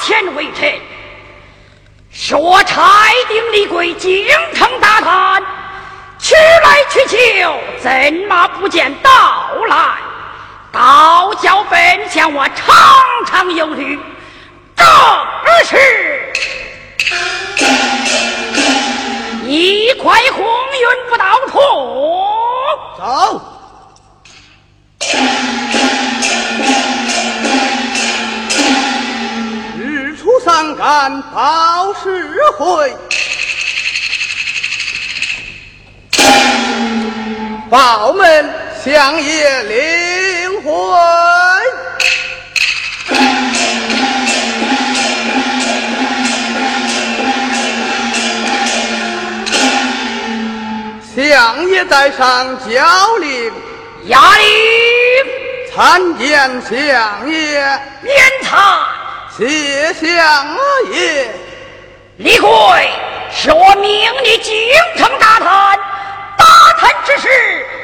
王驾前为臣，说差定李贵京城大探，去来去求，怎么不见到来？道教本相我常常忧虑，正是一块红云不到处。走。三杆报时回，报门相爷领回。相爷在上交令，压令参见相爷，免谈。谢相爷。李逵是我命你京城大探，大探之事，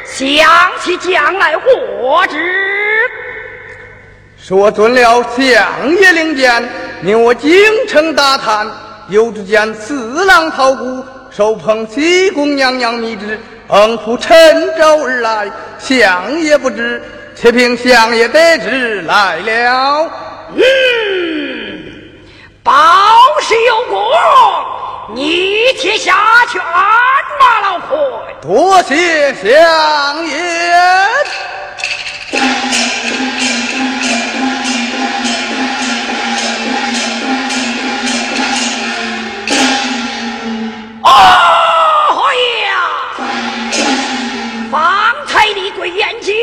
想起将来获知。说准了相爷令箭，命我京城大探，有只见四郎陶谷手捧西宫娘娘密旨，奔赴陈州而来。相爷不知，且凭相爷得知来了。嗯，报是有功，你且下去鞍马老婆。多谢相爷。哦呀！方才李贵演讲，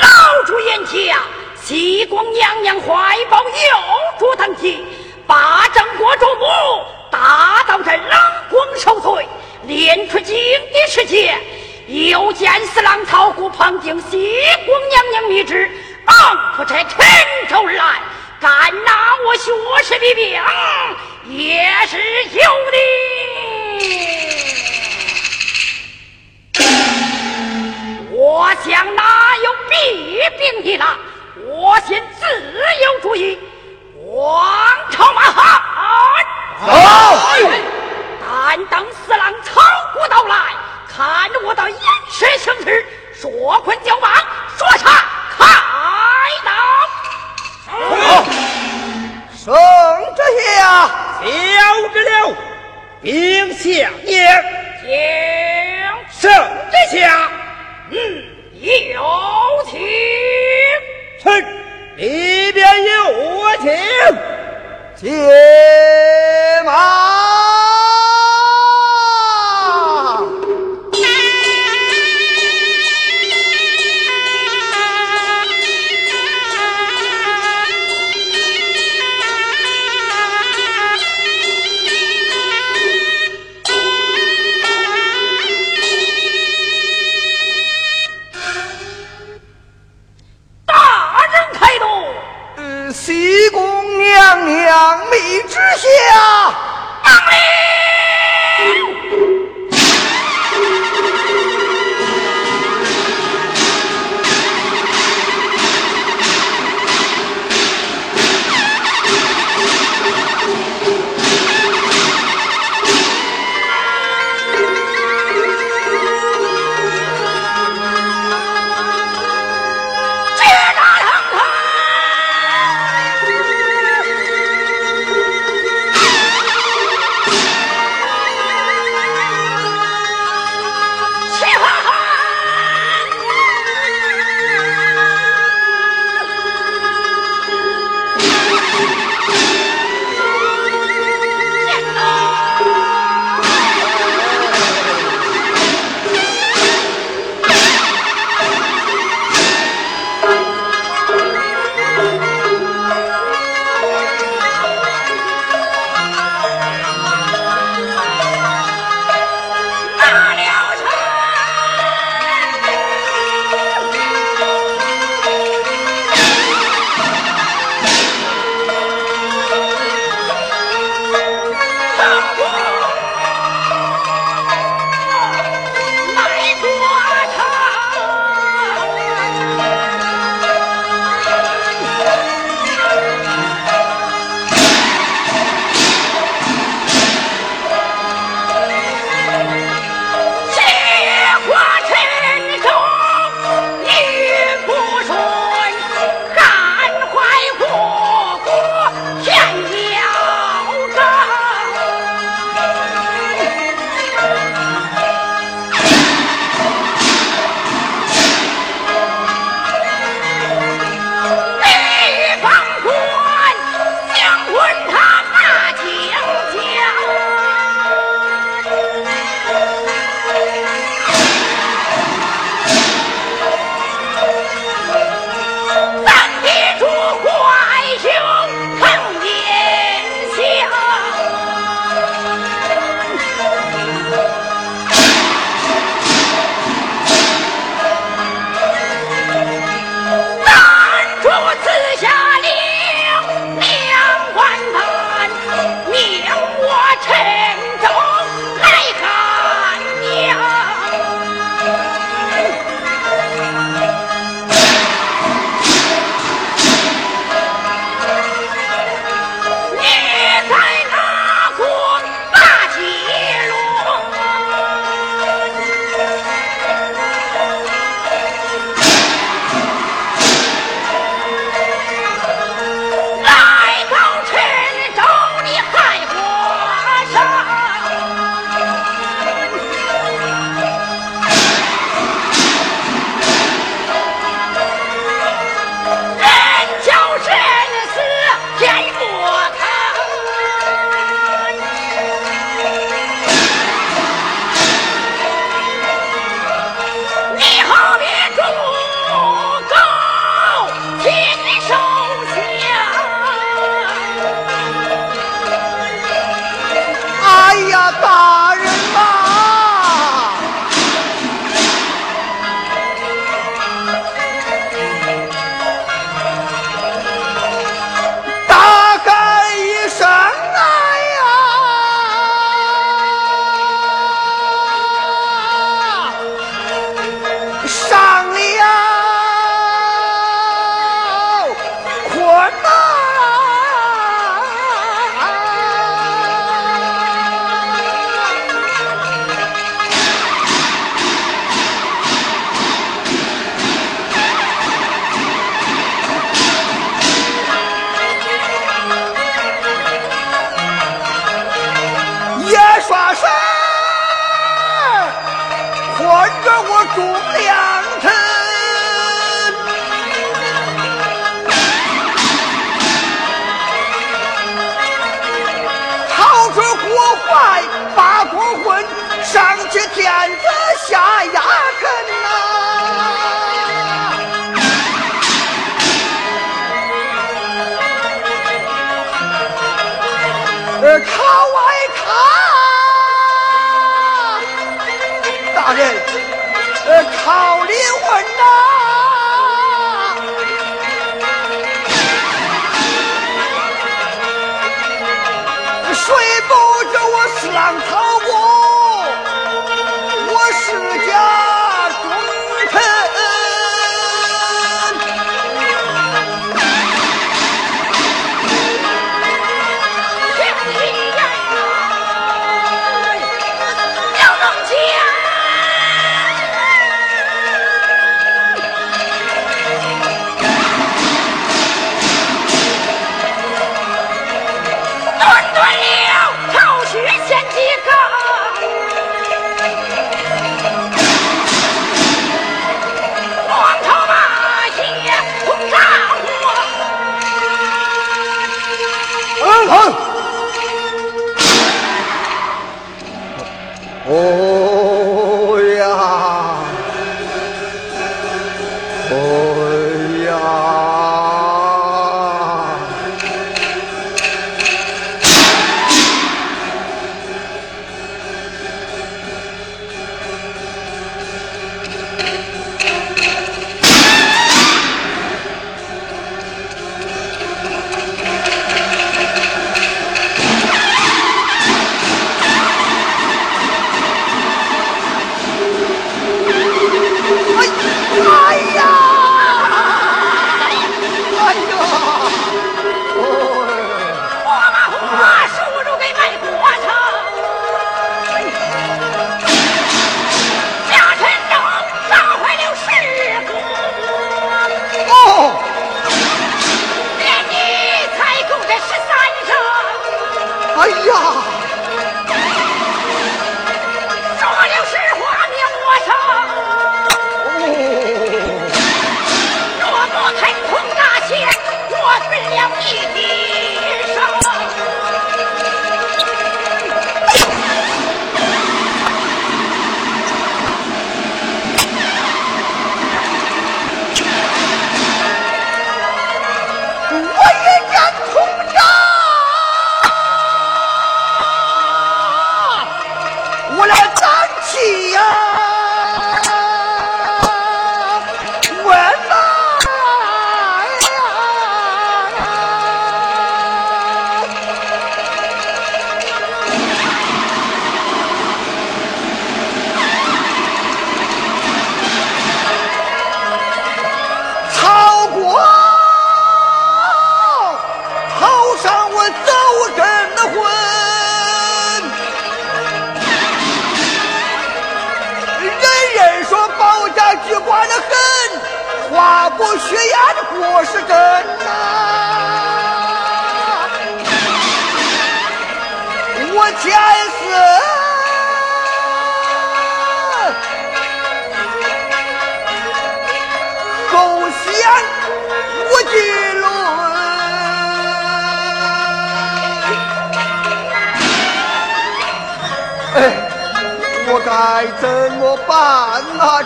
老主言讲，西宫娘娘怀抱幼主登基，八正国主母大到这冷宫受罪，连出京的时间，又见四郎曹谷旁听西宫娘娘密旨，昂不在陈州来，敢拿我学士的兵，也是有的。我想哪有弊病的啦？我先自有主意。王朝马汉，走！但等四郎曹谷到来，看我的饮食行事，说困就绑，说杀开刀。好，圣旨下，交旨了，兵相爷，请圣旨下，嗯，有请。臣里边有我请。接马。西宫娘娘李之下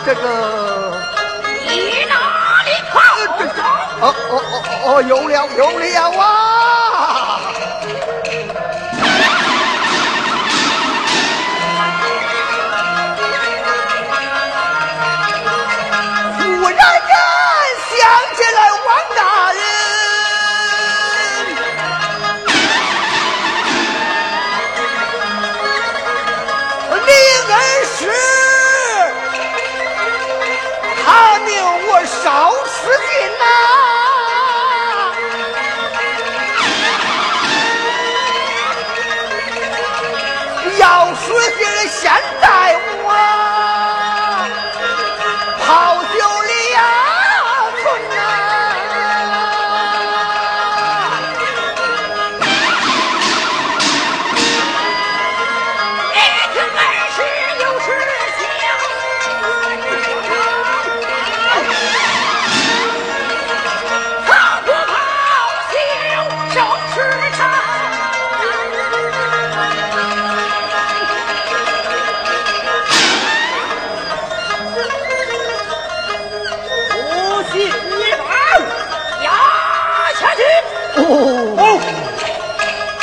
这个你哪里跑？哦哦哦哦有了有了啊！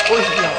我也是这样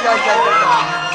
娘密旨呀呀呀！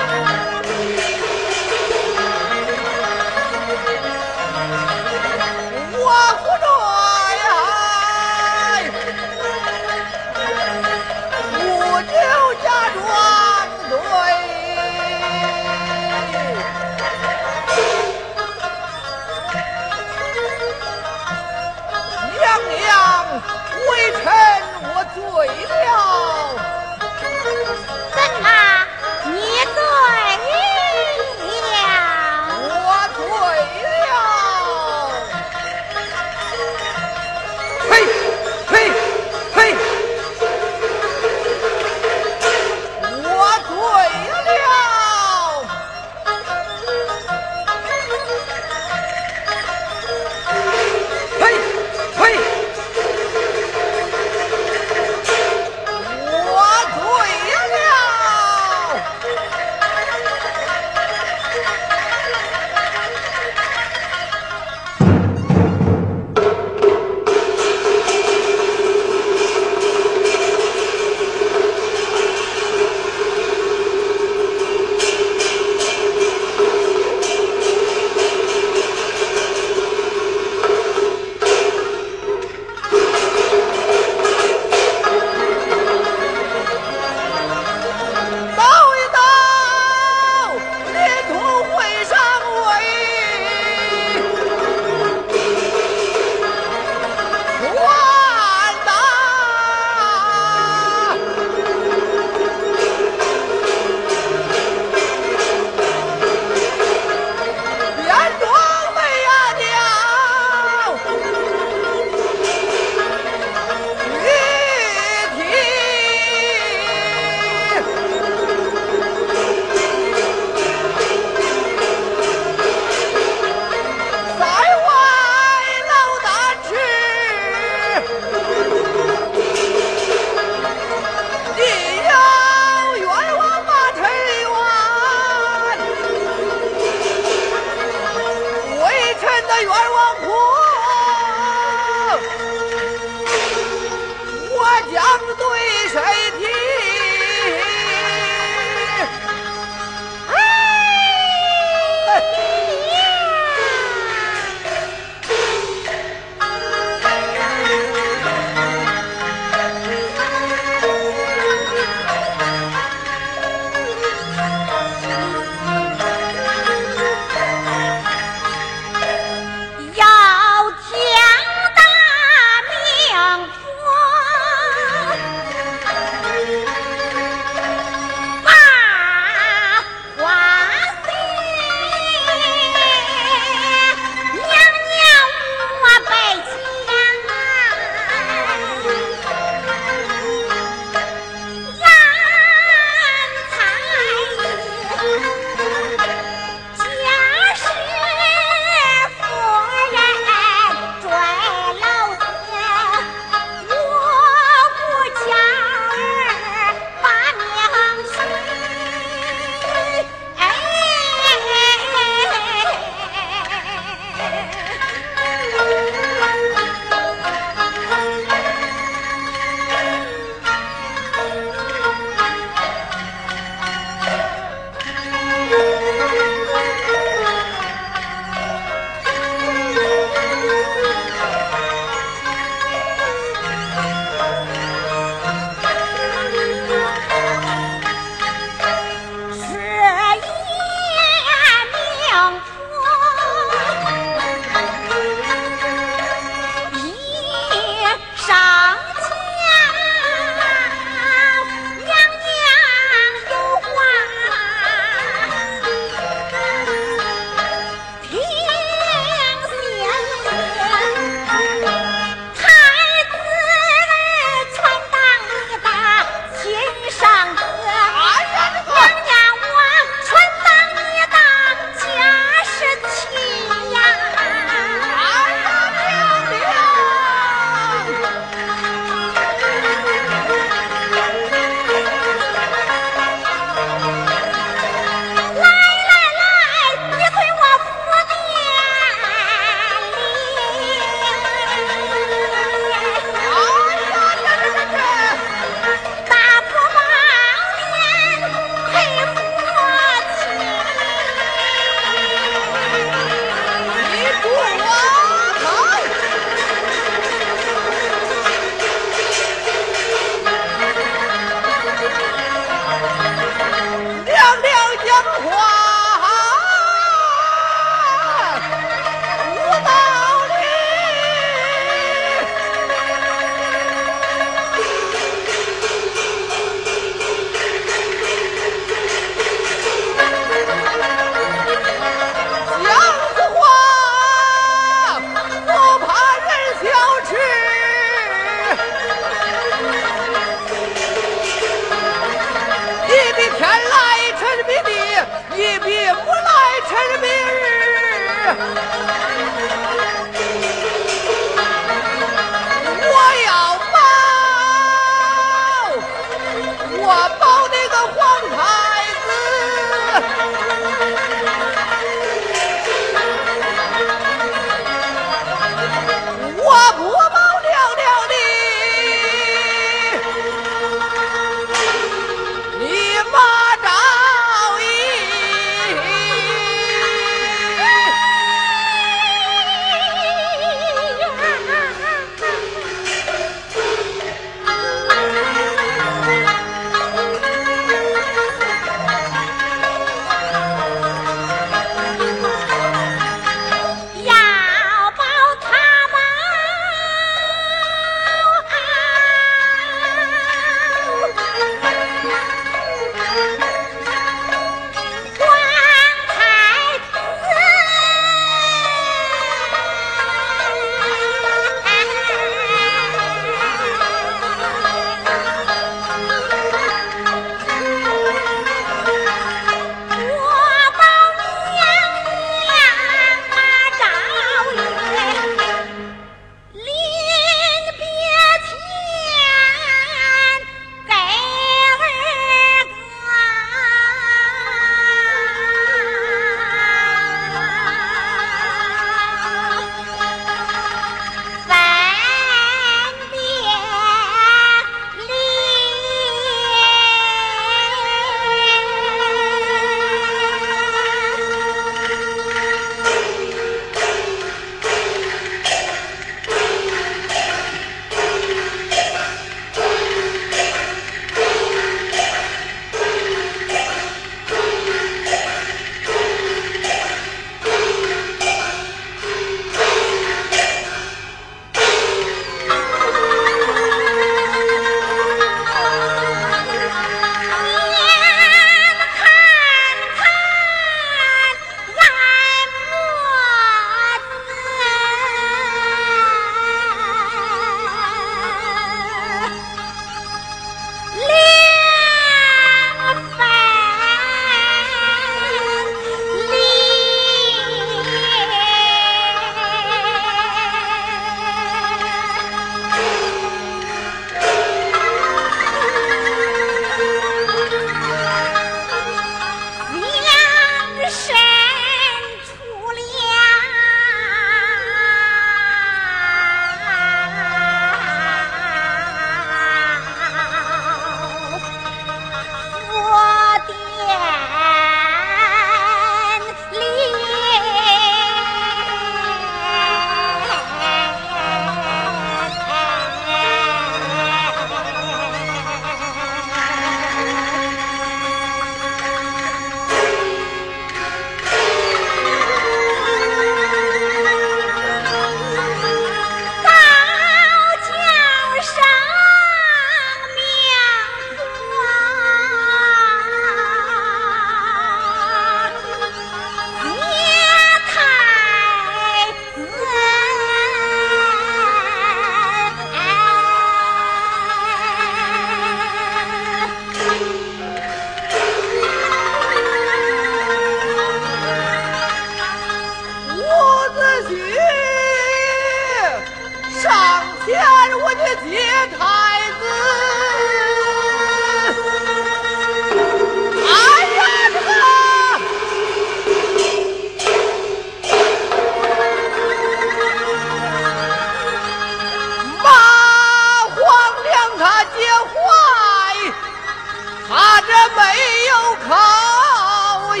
人没有靠倚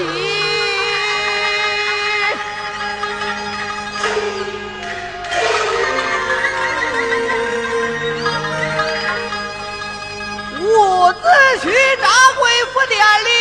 伍子胥掌柜府店里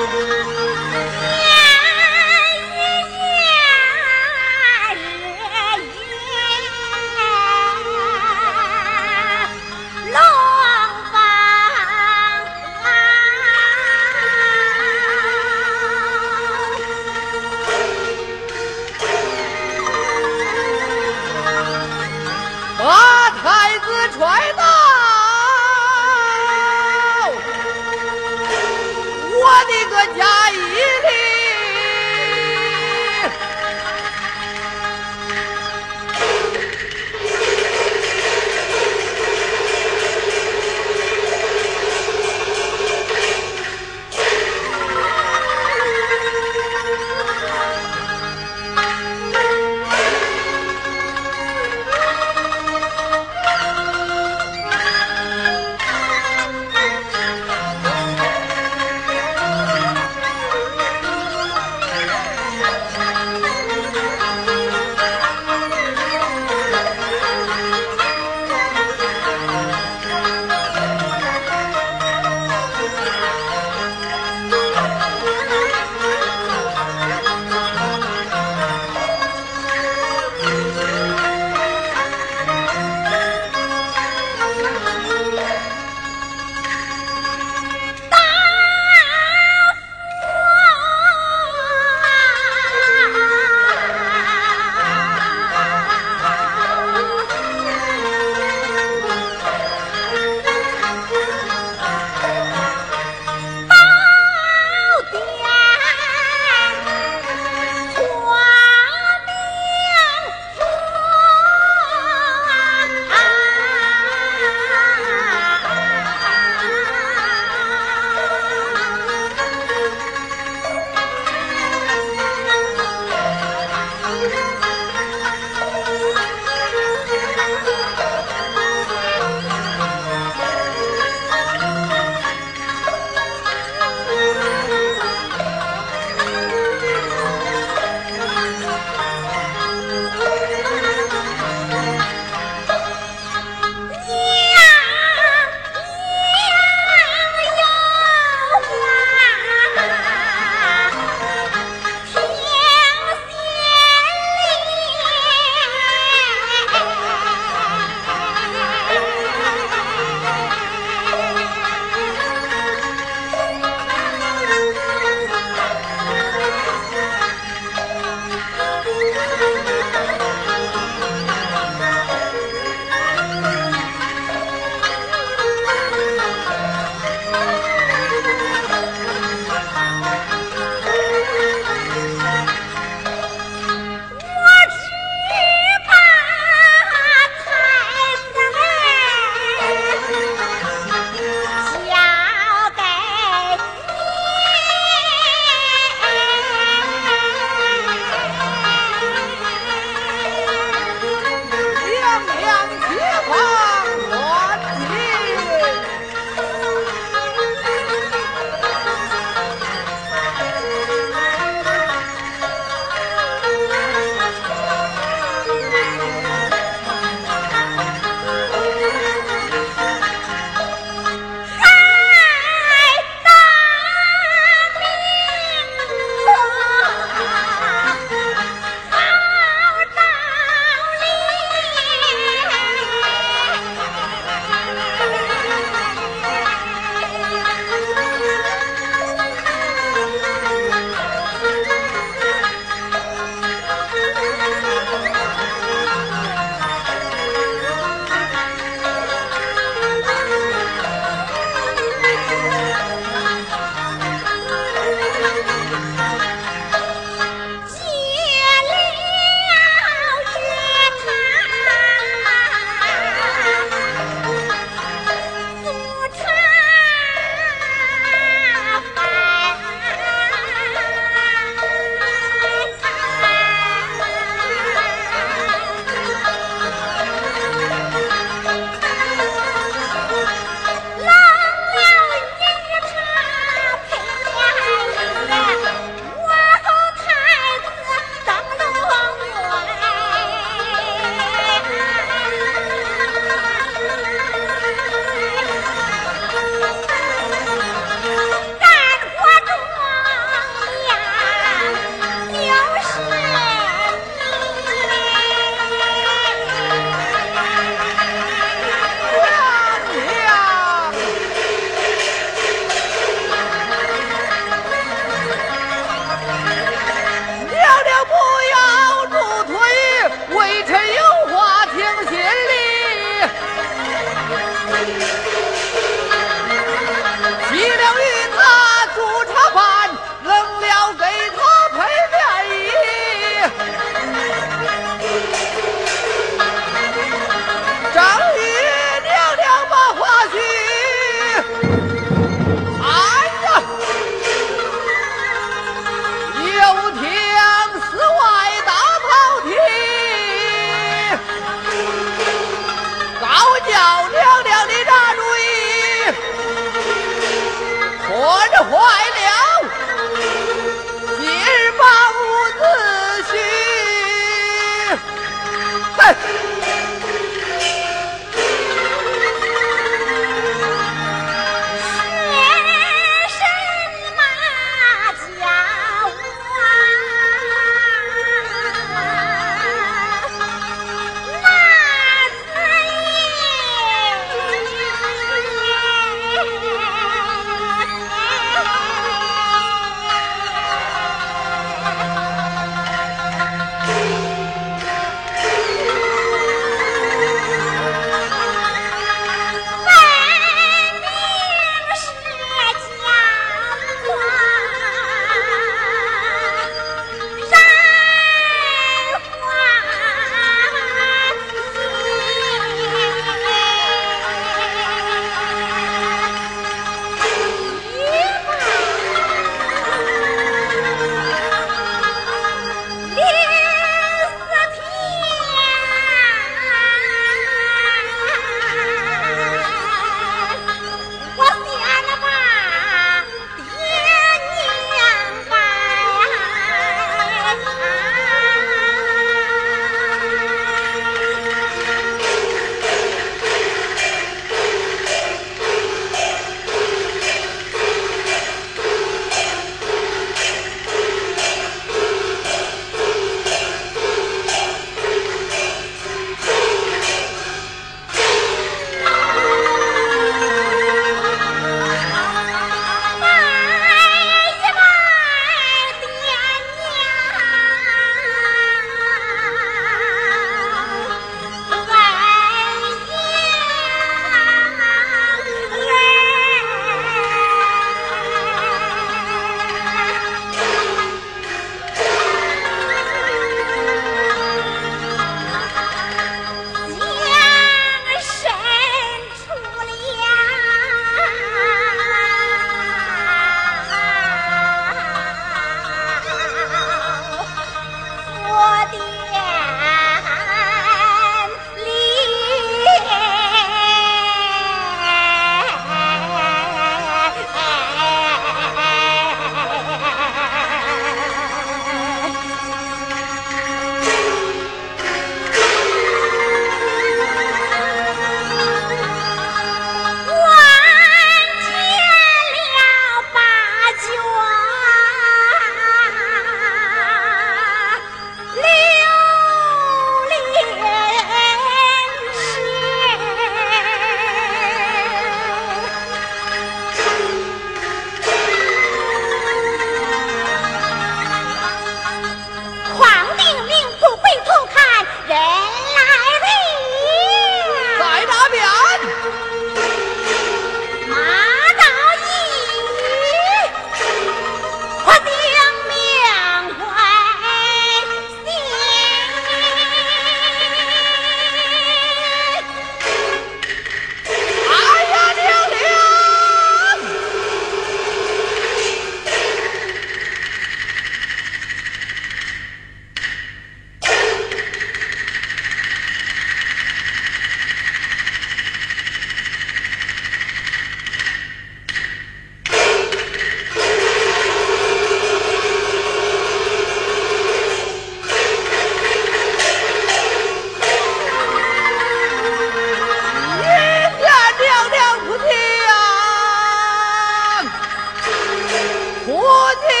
我天